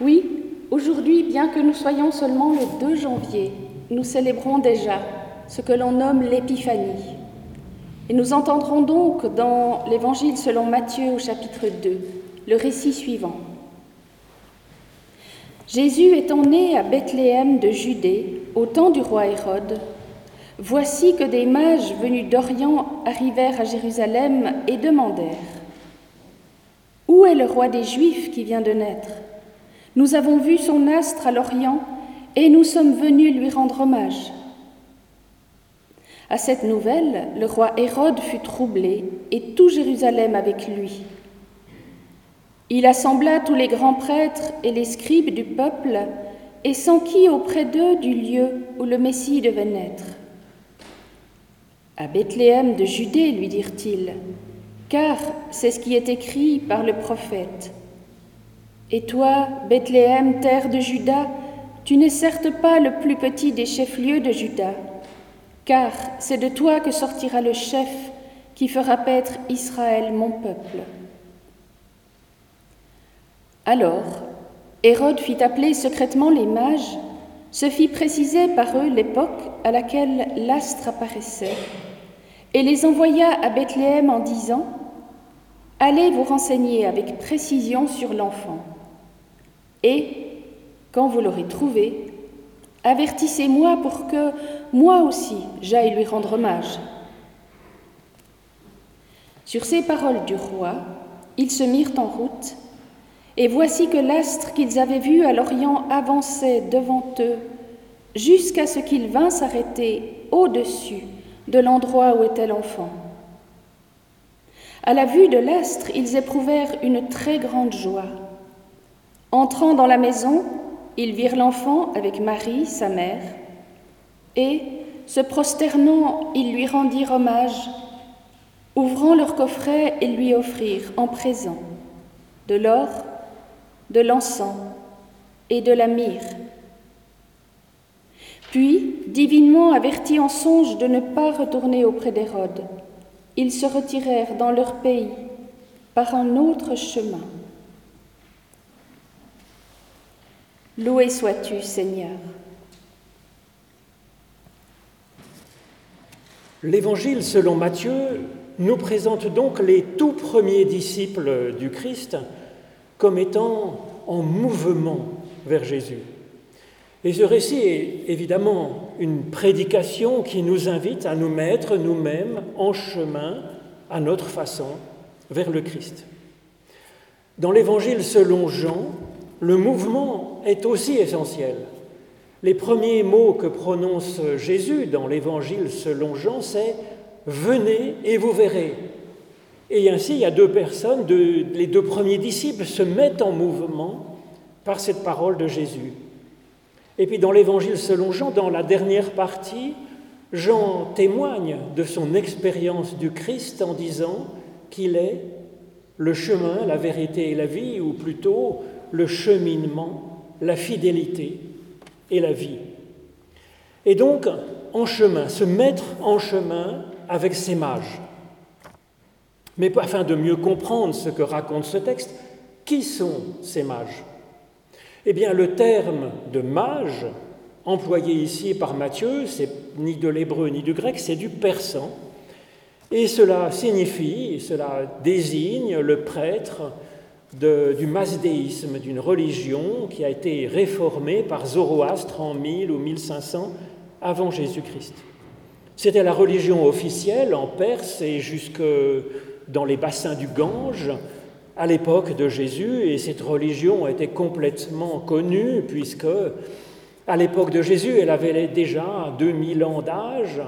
Oui, aujourd'hui, bien que nous soyons seulement le 2 janvier, nous célébrons déjà ce que l'on nomme l'épiphanie. Et nous entendrons donc dans l'Évangile selon Matthieu au chapitre 2 le récit suivant. Jésus étant né à Bethléem de Judée, au temps du roi Hérode, voici que des mages venus d'Orient arrivèrent à Jérusalem et demandèrent Où est le roi des Juifs qui vient de naître? Nous avons vu son astre à l'Orient et nous sommes venus lui rendre hommage. À cette nouvelle, le roi Hérode fut troublé et tout Jérusalem avec lui. Il assembla tous les grands prêtres et les scribes du peuple et s'enquit auprès d'eux du lieu où le Messie devait naître. À Bethléem de Judée, lui dirent-ils, car c'est ce qui est écrit par le prophète. Et toi, Bethléem, terre de Juda, tu n'es certes pas le plus petit des chefs-lieux de Juda, car c'est de toi que sortira le chef qui fera paître Israël, mon peuple. Alors, Hérode fit appeler secrètement les mages, se fit préciser par eux l'époque à laquelle l'astre apparaissait, et les envoya à Bethléem en disant Allez vous renseigner avec précision sur l'enfant, et, quand vous l'aurez trouvé, avertissez-moi pour que moi aussi j'aille lui rendre hommage. Sur ces paroles du roi, ils se mirent en route et voici que l'astre qu'ils avaient vu à l'Orient avançait devant eux jusqu'à ce qu'il vint s'arrêter au-dessus de l'endroit où était l'enfant. À la vue de l'astre, ils éprouvèrent une très grande joie. Entrant dans la maison, ils virent l'enfant avec Marie, sa mère, et, se prosternant, ils lui rendirent hommage, ouvrant leur coffret, et lui offrirent en présent de l'or, de l'encens et de la myrrhe. Puis, divinement avertis en songe de ne pas retourner auprès d'Hérode, ils se retirèrent dans leur pays par un autre chemin. Loué sois-tu, Seigneur. L'Évangile selon Matthieu nous présente donc les tout premiers disciples du Christ comme étant en mouvement vers Jésus. Et ce récit est évidemment une prédication qui nous invite à nous mettre nous-mêmes en chemin, à notre façon, vers le Christ. Dans l'Évangile selon Jean, le mouvement est aussi essentiel. Les premiers mots que prononce Jésus dans l'Évangile selon Jean, c'est Venez et vous verrez. Et ainsi, il y a deux personnes, les deux premiers disciples se mettent en mouvement par cette parole de Jésus. Et puis dans l'Évangile selon Jean, dans la dernière partie, Jean témoigne de son expérience du Christ en disant qu'il est le chemin, la vérité et la vie, ou plutôt le cheminement, la fidélité et la vie. Et donc, en chemin, se mettre en chemin avec ces mages. Mais afin de mieux comprendre ce que raconte ce texte, qui sont ces mages? Eh bien, le terme de mage, employé ici par Matthieu, c'est ni de l'hébreu ni du grec, c'est du persan. Et cela signifie, cela désigne le prêtre du masdéisme, d'une religion qui a été réformée par Zoroastre en 1000 ou 1500 avant Jésus-Christ. C'était la religion officielle en Perse et jusque dans les bassins du Gange à l'époque de Jésus, et cette religion était complètement connue, puisque à l'époque de Jésus, elle avait déjà 2000 ans d'âge,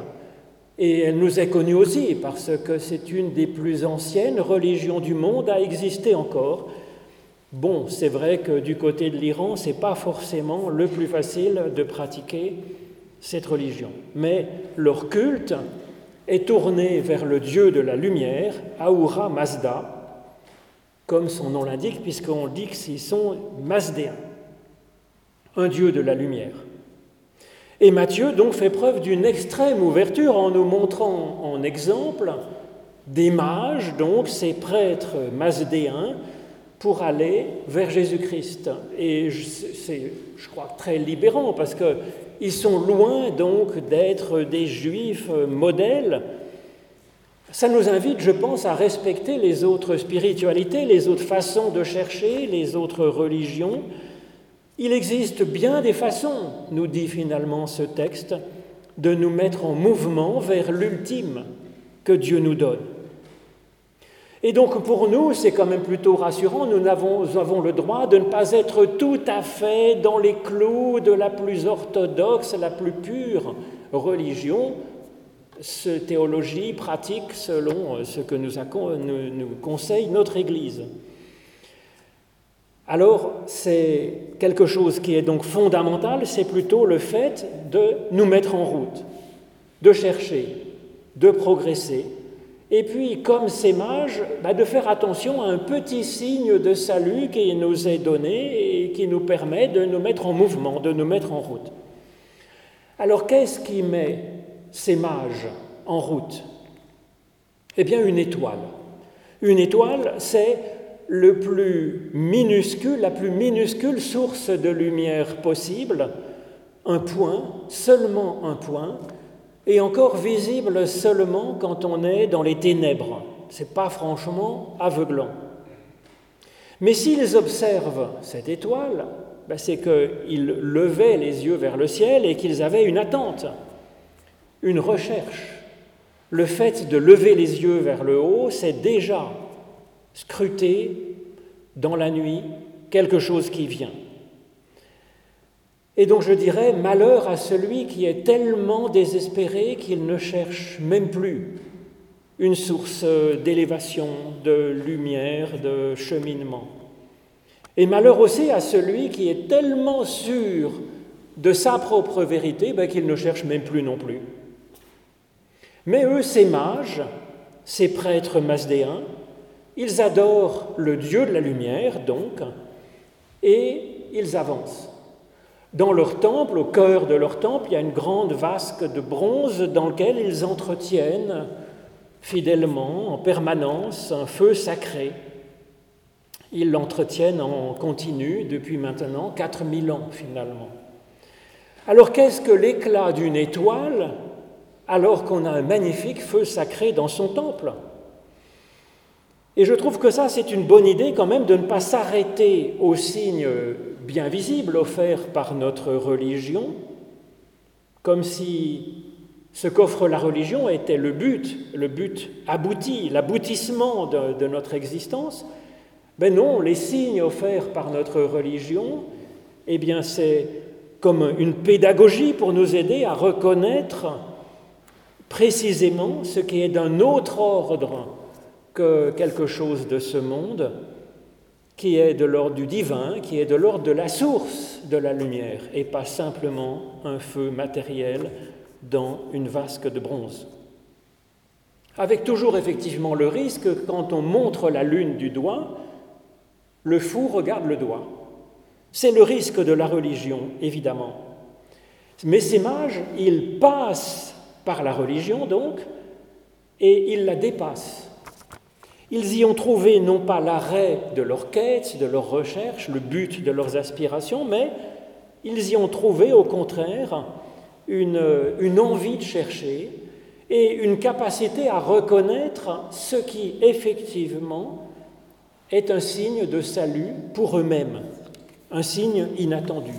et elle nous est connue aussi parce que c'est une des plus anciennes religions du monde à exister encore. Bon, c'est vrai que du côté de l'Iran, ce n'est pas forcément le plus facile de pratiquer cette religion, mais leur culte est tourné vers le dieu de la lumière, Ahura Mazda, comme son nom l'indique, puisqu'on dit qu'ils sont mazdéens, un dieu de la lumière. Et Matthieu donc fait preuve d'une extrême ouverture en nous montrant en exemple des mages, donc ces prêtres mazdéens, pour aller vers Jésus-Christ. Et c'est, je crois, très libérant parce qu'ils sont loin donc d'être des juifs modèles. Ça nous invite, je pense, à respecter les autres spiritualités, les autres façons de chercher, les autres religions. Il existe bien des façons, nous dit finalement ce texte, de nous mettre en mouvement vers l'ultime que Dieu nous donne. Et donc pour nous, c'est quand même plutôt rassurant, nous avons, le droit de ne pas être tout à fait dans les clous de la plus orthodoxe, la plus pure religion, ce théologie pratique selon ce que nous conseille notre Église. Alors c'est quelque chose qui est donc fondamental, c'est plutôt le fait de nous mettre en route, de chercher, de progresser, et puis, comme ces mages, bah, de faire attention à un petit signe de salut qui nous est donné et qui nous permet de nous mettre en mouvement, de nous mettre en route. Alors, qu'est-ce qui met ces mages en route? Eh bien, une étoile. Une étoile, c'est le plus minuscule, la plus minuscule source de lumière possible, un point, seulement un point, et encore visible seulement quand on est dans les ténèbres. Ce n'est pas franchement aveuglant. Mais s'ils observent cette étoile, ben, c'est qu'ils levaient les yeux vers le ciel et qu'ils avaient une attente, une recherche. Le fait de lever les yeux vers le haut, c'est déjà scruter dans la nuit quelque chose qui vient. Et donc je dirais, malheur à celui qui est tellement désespéré qu'il ne cherche même plus une source d'élévation, de lumière, de cheminement. Et malheur aussi à celui qui est tellement sûr de sa propre vérité ben, qu'il ne cherche même plus non plus. Mais eux, ces mages, ces prêtres masdéens, ils adorent le Dieu de la lumière, donc, et ils avancent. Dans leur temple, au cœur de leur temple, il y a une grande vasque de bronze dans laquelle ils entretiennent fidèlement, en permanence, un feu sacré. Ils l'entretiennent en continu depuis maintenant 4000 ans finalement. Alors qu'est-ce que l'éclat d'une étoile alors qu'on a un magnifique feu sacré dans son temple? Et je trouve que ça, c'est une bonne idée quand même de ne pas s'arrêter aux signes bien visible offert par notre religion, comme si ce qu'offre la religion était le but, le but abouti, l'aboutissement de, notre existence. Ben non, les signes offerts par notre religion, eh bien c'est comme une pédagogie pour nous aider à reconnaître précisément ce qui est d'un autre ordre que quelque chose de ce monde, qui est de l'ordre du divin, qui est de l'ordre de la source de la lumière, et pas simplement un feu matériel dans une vasque de bronze. Avec toujours effectivement le risque que quand on montre la lune du doigt, le fou regarde le doigt. C'est le risque de la religion, évidemment. Mais ces mages, ils passent par la religion, donc, et ils la dépassent. Ils y ont trouvé non pas l'arrêt de leur quête, de leur recherche, le but de leurs aspirations, mais ils y ont trouvé au contraire une, une envie de chercher et une capacité à reconnaître ce qui effectivement est un signe de salut pour eux-mêmes, un signe inattendu.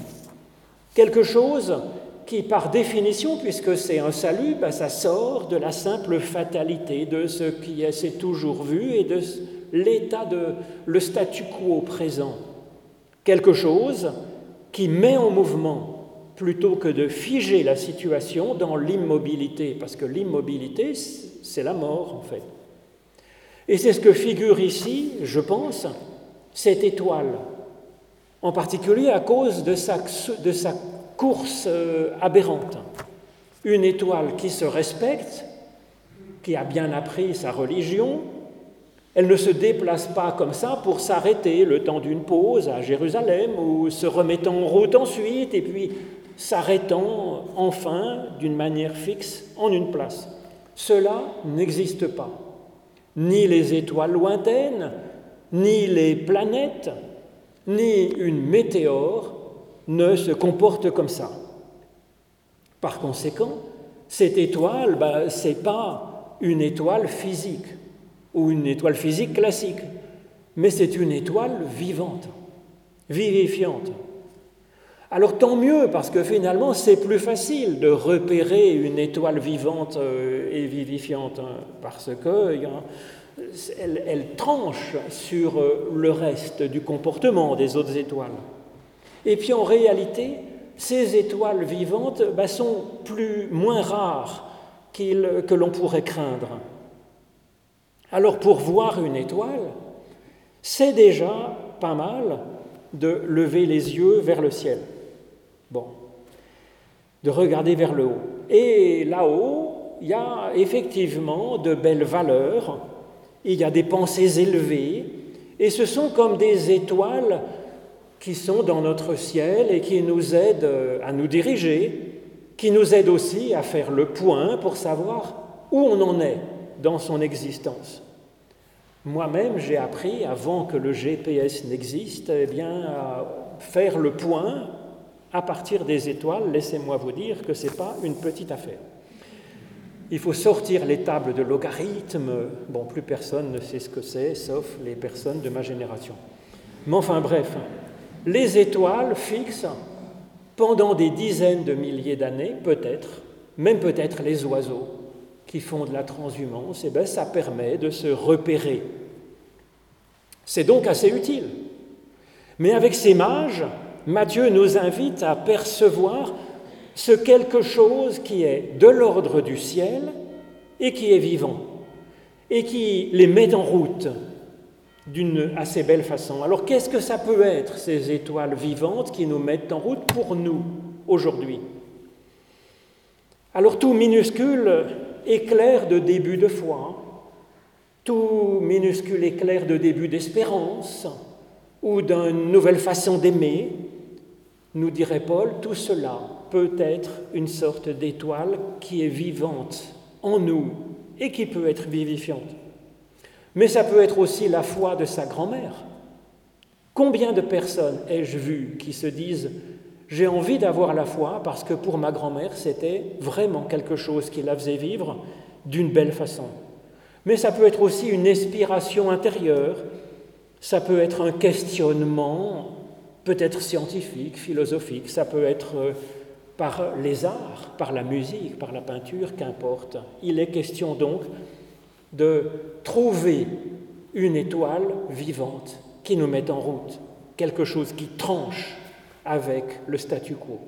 Quelque chose qui, par définition, puisque c'est un salut, ben, ça sort de la simple fatalité, de ce qui s'est toujours vu et de l'état de le statu quo présent. Quelque chose qui met en mouvement plutôt que de figer la situation dans l'immobilité, parce que l'immobilité, c'est la mort en fait. Et c'est ce que figure ici, je pense, cette étoile, en particulier à cause de sa, de sa course euh, aberrante. Une étoile qui se respecte, qui a bien appris sa religion, elle ne se déplace pas comme ça pour s'arrêter le temps d'une pause à Jérusalem ou se remettant en route ensuite et puis s'arrêtant enfin d'une manière fixe en une place. Cela n'existe pas. Ni les étoiles lointaines, ni les planètes, ni une météore ne se comportent comme ça. Par conséquent, cette étoile, ben, ce n'est pas une étoile physique ou une étoile physique classique, mais c'est une étoile vivante, vivifiante. Alors tant mieux, parce que finalement c'est plus facile de repérer une étoile vivante euh, et vivifiante, hein, parce qu'elle elle tranche sur euh, le reste du comportement des autres étoiles. Et puis en réalité, ces étoiles vivantes bah, sont plus, moins rares que l'on pourrait craindre. Alors pour voir une étoile, c'est déjà pas mal de lever les yeux vers le ciel. Bon, de regarder vers le haut. Et là-haut, il y a effectivement de belles valeurs, il y a des pensées élevées, et ce sont comme des étoiles qui sont dans notre ciel et qui nous aident à nous diriger, qui nous aident aussi à faire le point pour savoir où on en est dans son existence. Moi-même, j'ai appris, avant que le GPS n'existe, eh bien, à faire le point à partir des étoiles. Laissez-moi vous dire que ce n'est pas une petite affaire. Il faut sortir les tables de logarithmes. Bon, plus personne ne sait ce que c'est, sauf les personnes de ma génération. Mais enfin, bref, les étoiles fixent pendant des dizaines de milliers d'années, peut-être, même peut-être les oiseaux qui font de la transhumance, et eh bien ça permet de se repérer. C'est donc assez utile. Mais avec ces mages, Matthieu nous invite à percevoir ce quelque chose qui est de l'ordre du ciel et qui est vivant, et qui les met en route d'une assez belle façon. Alors qu'est-ce que ça peut être, ces étoiles vivantes qui nous mettent en route pour nous aujourd'hui? Alors tout minuscule éclair de début de foi, tout minuscule éclair de début d'espérance ou d'une nouvelle façon d'aimer, nous dirait Paul, tout cela peut être une sorte d'étoile qui est vivante en nous et qui peut être vivifiante. Mais ça peut être aussi la foi de sa grand-mère. Combien de personnes ai-je vu qui se disent j'ai envie d'avoir la foi parce que pour ma grand-mère c'était vraiment quelque chose qui la faisait vivre d'une belle façon. Mais ça peut être aussi une inspiration intérieure, ça peut être un questionnement peut-être scientifique, philosophique, ça peut être euh, par les arts, par la musique, par la peinture, qu'importe. Il est question donc de trouver une étoile vivante qui nous met en route, quelque chose qui tranche avec le statu quo.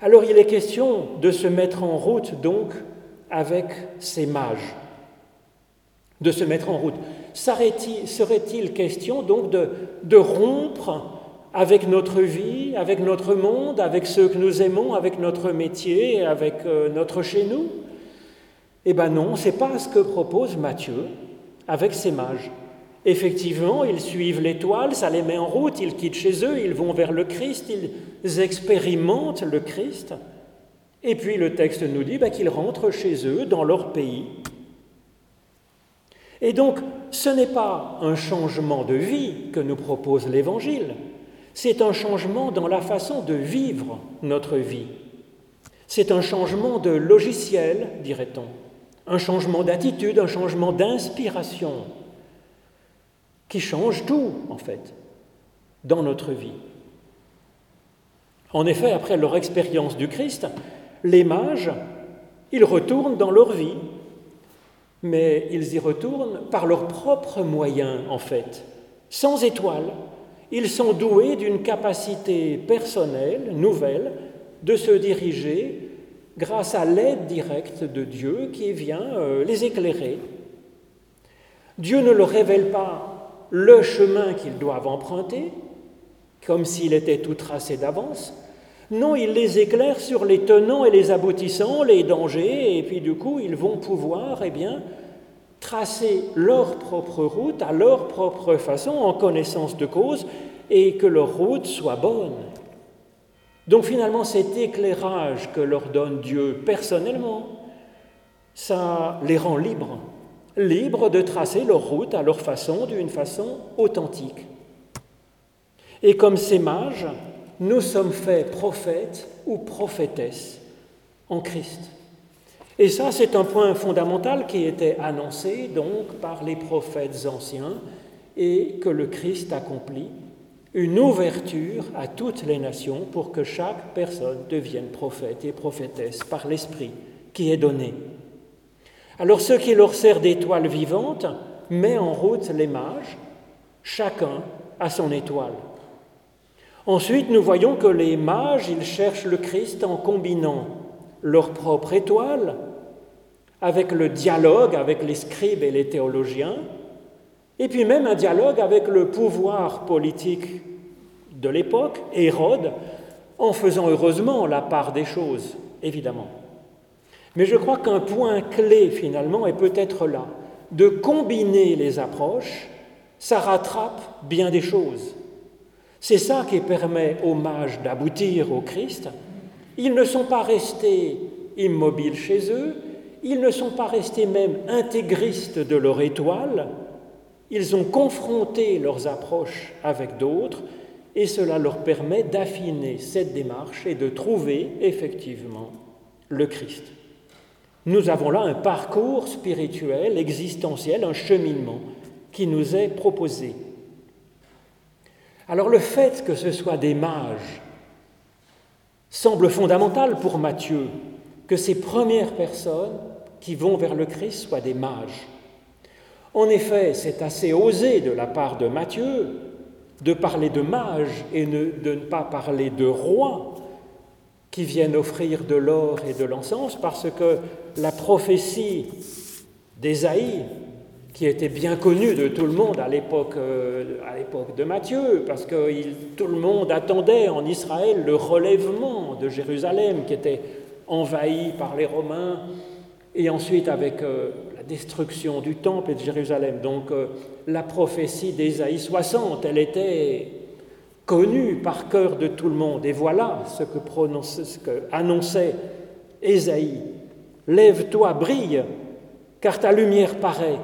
Alors il est question de se mettre en route donc avec ces mages, de se mettre en route. Serait-il question donc de, de rompre avec notre vie, avec notre monde, avec ceux que nous aimons, avec notre métier, avec euh, notre chez nous? Eh bien non, ce n'est pas ce que propose Matthieu avec ses mages. Effectivement, ils suivent l'étoile, ça les met en route, ils quittent chez eux, ils vont vers le Christ, ils expérimentent le Christ. Et puis le texte nous dit ben, qu'ils rentrent chez eux, dans leur pays. Et donc, ce n'est pas un changement de vie que nous propose l'Évangile, c'est un changement dans la façon de vivre notre vie. C'est un changement de logiciel, dirait-on un changement d'attitude, un changement d'inspiration qui change tout, en fait, dans notre vie. En effet, après leur expérience du Christ, les mages, ils retournent dans leur vie, mais ils y retournent par leurs propres moyens, en fait. Sans étoile, ils sont doués d'une capacité personnelle, nouvelle, de se diriger grâce à l'aide directe de Dieu qui vient euh, les éclairer. Dieu ne leur révèle pas le chemin qu'ils doivent emprunter, comme s'il était tout tracé d'avance. Non, il les éclaire sur les tenants et les aboutissants, les dangers, et puis du coup, ils vont pouvoir, eh tracer leur propre route à leur propre façon, en connaissance de cause, et que leur route soit bonne. Donc finalement, cet éclairage que leur donne Dieu personnellement, ça les rend libres libres de tracer leur route à leur façon, d'une façon authentique. Et comme ces mages, nous sommes faits prophètes ou prophétesses en Christ. Et ça, c'est un point fondamental qui était annoncé donc par les prophètes anciens et que le Christ accomplit, une ouverture à toutes les nations pour que chaque personne devienne prophète et prophétesse par l'Esprit qui est donné. Alors ce qui leur sert d'étoile vivante met en route les mages, chacun à son étoile. Ensuite, nous voyons que les mages, ils cherchent le Christ en combinant leur propre étoile, avec le dialogue avec les scribes et les théologiens, et puis même un dialogue avec le pouvoir politique de l'époque, Hérode, en faisant heureusement la part des choses, évidemment. Mais je crois qu'un point clé finalement est peut-être là, de combiner les approches, ça rattrape bien des choses. C'est ça qui permet aux mages d'aboutir au Christ, ils ne sont pas restés immobiles chez eux, ils ne sont pas restés même intégristes de leur étoile, ils ont confronté leurs approches avec d'autres et cela leur permet d'affiner cette démarche et de trouver effectivement le Christ. Nous avons là un parcours spirituel, existentiel, un cheminement qui nous est proposé. Alors le fait que ce soit des mages semble fondamental pour Matthieu que ces premières personnes qui vont vers le Christ soient des mages. En effet, c'est assez osé de la part de Matthieu de parler de mages et de ne pas parler de rois qui viennent offrir de l'or et de l'encens, parce que la prophétie d'Ésaïe qui était bien connu de tout le monde à l'époque, euh, à l'époque de Matthieu, parce que tout le monde attendait en Israël le relèvement de Jérusalem qui était envahi par les Romains, et ensuite avec euh, destruction du temple et de Jérusalem. Donc euh, la prophétie d'Ésaïe 60, elle était connue par cœur de tout le monde. Et voilà ce que, ce que annonçait Ésaïe. Lève-toi, brille, car ta lumière paraît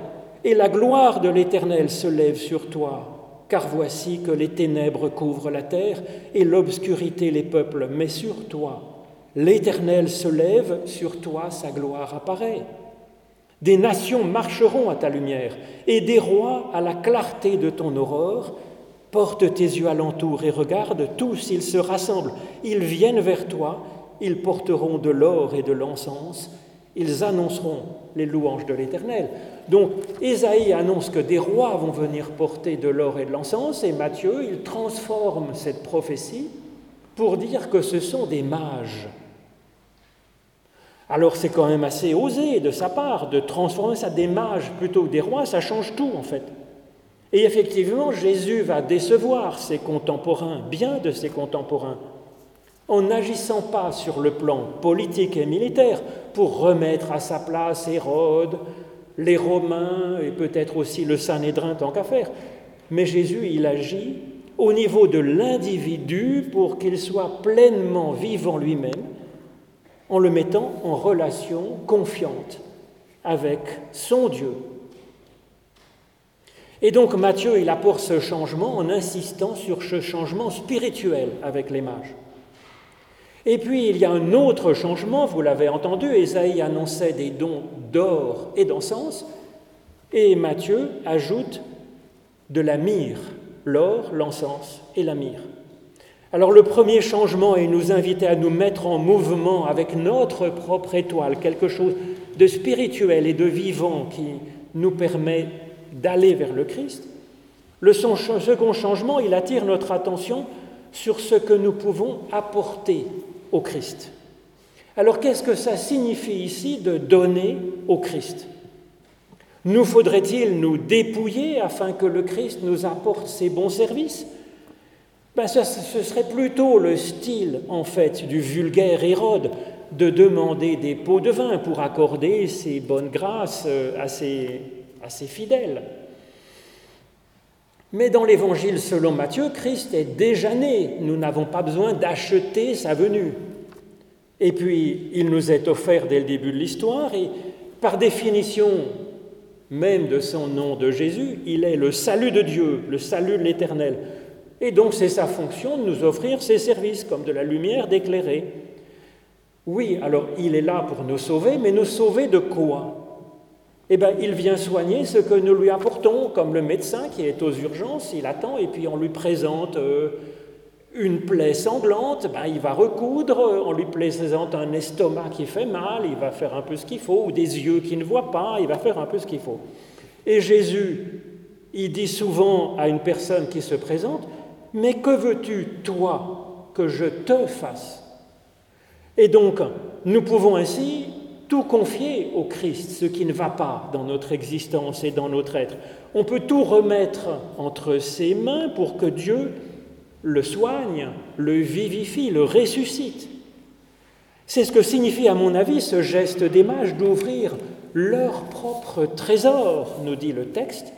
et la gloire de l'Éternel se lève sur toi, car voici que les ténèbres couvrent la terre et l'obscurité les peuples, mais sur toi, l'Éternel se lève, sur toi sa gloire apparaît. Des nations marcheront à ta lumière, et des rois à la clarté de ton aurore. Porte tes yeux alentour et regarde, tous ils se rassemblent, ils viennent vers toi, ils porteront de l'or et de l'encens, ils annonceront les louanges de l'Éternel. Donc, Ésaïe annonce que des rois vont venir porter de l'or et de l'encens, et Matthieu, il transforme cette prophétie pour dire que ce sont des mages. Alors c'est quand même assez osé de sa part de transformer ça des mages plutôt que des rois, ça change tout en fait. Et effectivement, Jésus va décevoir ses contemporains, bien de ses contemporains, en n'agissant pas sur le plan politique et militaire pour remettre à sa place Hérode, les Romains et peut-être aussi le Sanhédrin tant qu'à faire. Mais Jésus, il agit au niveau de l'individu pour qu'il soit pleinement vivant lui-même en le mettant en relation confiante avec son Dieu. Et donc Matthieu, il apporte ce changement en insistant sur ce changement spirituel avec les mages. Et puis il y a un autre changement, vous l'avez entendu, Ésaïe annonçait des dons d'or et d'encens, et Matthieu ajoute de la myrrhe, l'or, l'encens et la myrrhe. Alors le premier changement est nous inviter à nous mettre en mouvement avec notre propre étoile, quelque chose de spirituel et de vivant qui nous permet d'aller vers le Christ. Le second changement, il attire notre attention sur ce que nous pouvons apporter au Christ. Alors qu'est-ce que ça signifie ici de donner au Christ? Nous faudrait-il nous dépouiller afin que le Christ nous apporte ses bons services? Ben, Ce serait plutôt le style, en fait, du vulgaire Hérode de demander des pots de vin pour accorder ses bonnes grâces euh, à ses, à ses fidèles. Mais dans l'évangile selon Matthieu, Christ est déjà né. Nous n'avons pas besoin d'acheter sa venue. Et puis, il nous est offert dès le début de l'histoire, et par définition, même de son nom de Jésus, il est le salut de Dieu, le salut de l'Éternel. Et donc c'est sa fonction de nous offrir ses services comme de la lumière d'éclairer. Oui, alors il est là pour nous sauver, mais nous sauver de quoi? Eh bien, il vient soigner ce que nous lui apportons, comme le médecin qui est aux urgences, il attend et puis on lui présente euh, une plaie sanglante, ben, il va recoudre, on lui présente un estomac qui fait mal, il va faire un peu ce qu'il faut, ou des yeux qui ne voient pas, il va faire un peu ce qu'il faut. Et Jésus, il dit souvent à une personne qui se présente, mais que veux-tu, toi, que je te fasse? Et donc, nous pouvons ainsi tout confier au Christ, ce qui ne va pas dans notre existence et dans notre être. On peut tout remettre entre ses mains pour que Dieu le soigne, le vivifie, le ressuscite. C'est ce que signifie, à mon avis, ce geste des mages d'ouvrir leur propre trésor, nous dit le texte,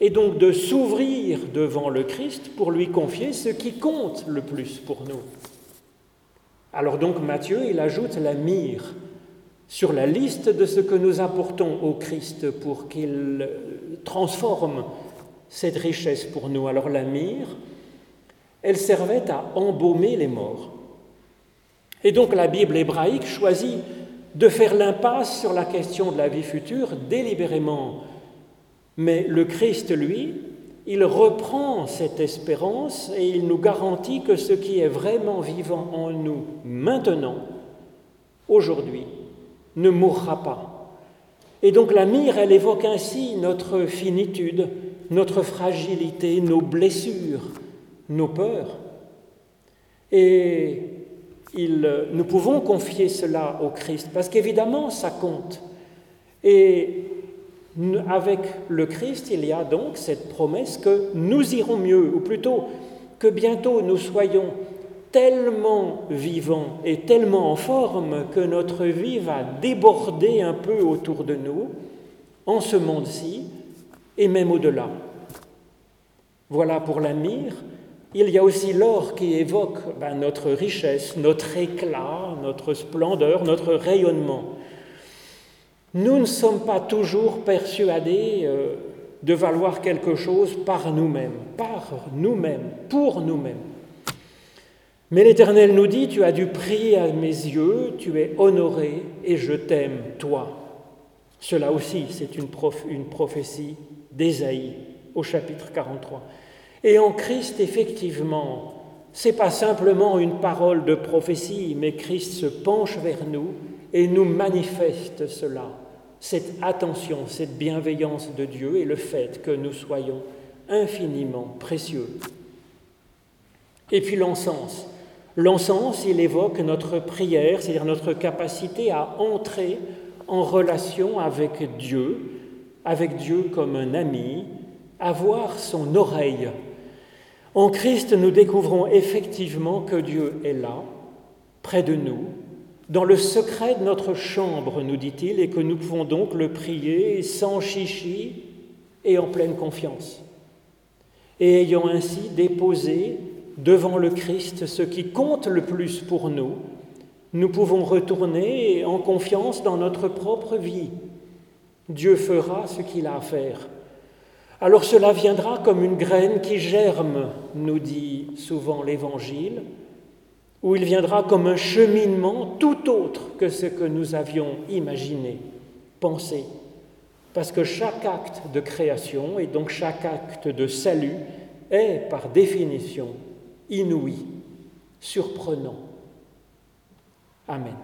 et donc de s'ouvrir devant le Christ pour lui confier ce qui compte le plus pour nous. Alors donc Matthieu, il ajoute la mire sur la liste de ce que nous apportons au Christ pour qu'il transforme cette richesse pour nous. Alors la mire, elle servait à embaumer les morts. Et donc la Bible hébraïque choisit de faire l'impasse sur la question de la vie future délibérément. Mais le Christ, lui, il reprend cette espérance et il nous garantit que ce qui est vraiment vivant en nous maintenant, aujourd'hui, ne mourra pas. Et donc la mire, elle évoque ainsi notre finitude, notre fragilité, nos blessures, nos peurs. Et nous pouvons confier cela au Christ, parce qu'évidemment, ça compte. Et avec le Christ, il y a donc cette promesse que nous irons mieux, ou plutôt que bientôt nous soyons tellement vivants et tellement en forme que notre vie va déborder un peu autour de nous, en ce monde-ci et même au-delà. Voilà pour la mire, il y a aussi l'or qui évoque ben, notre richesse, notre éclat, notre splendeur, notre rayonnement. Nous ne sommes pas toujours persuadés euh, de valoir quelque chose par nous-mêmes, par nous-mêmes, pour nous-mêmes. Mais l'Éternel nous dit, tu as du prix à mes yeux, tu es honoré et je t'aime, toi. Cela aussi, c'est une, une prophétie d'Ésaïe au chapitre 43. Et en Christ, effectivement, c'est pas simplement une parole de prophétie, mais Christ se penche vers nous et nous manifeste cela, cette attention, cette bienveillance de Dieu et le fait que nous soyons infiniment précieux. Et puis l'encens. L'encens, il évoque notre prière, c'est-à-dire notre capacité à entrer en relation avec Dieu, avec Dieu comme un ami, avoir son oreille en Christ, nous découvrons effectivement que Dieu est là, près de nous, dans le secret de notre chambre, nous dit-il, et que nous pouvons donc le prier sans chichi et en pleine confiance. Et ayant ainsi déposé devant le Christ ce qui compte le plus pour nous, nous pouvons retourner en confiance dans notre propre vie. Dieu fera ce qu'il a à faire alors cela viendra comme une graine qui germe, nous dit souvent l'Évangile, ou il viendra comme un cheminement tout autre que ce que nous avions imaginé, pensé. Parce que chaque acte de création et donc chaque acte de salut est par définition inouï, surprenant. Amen.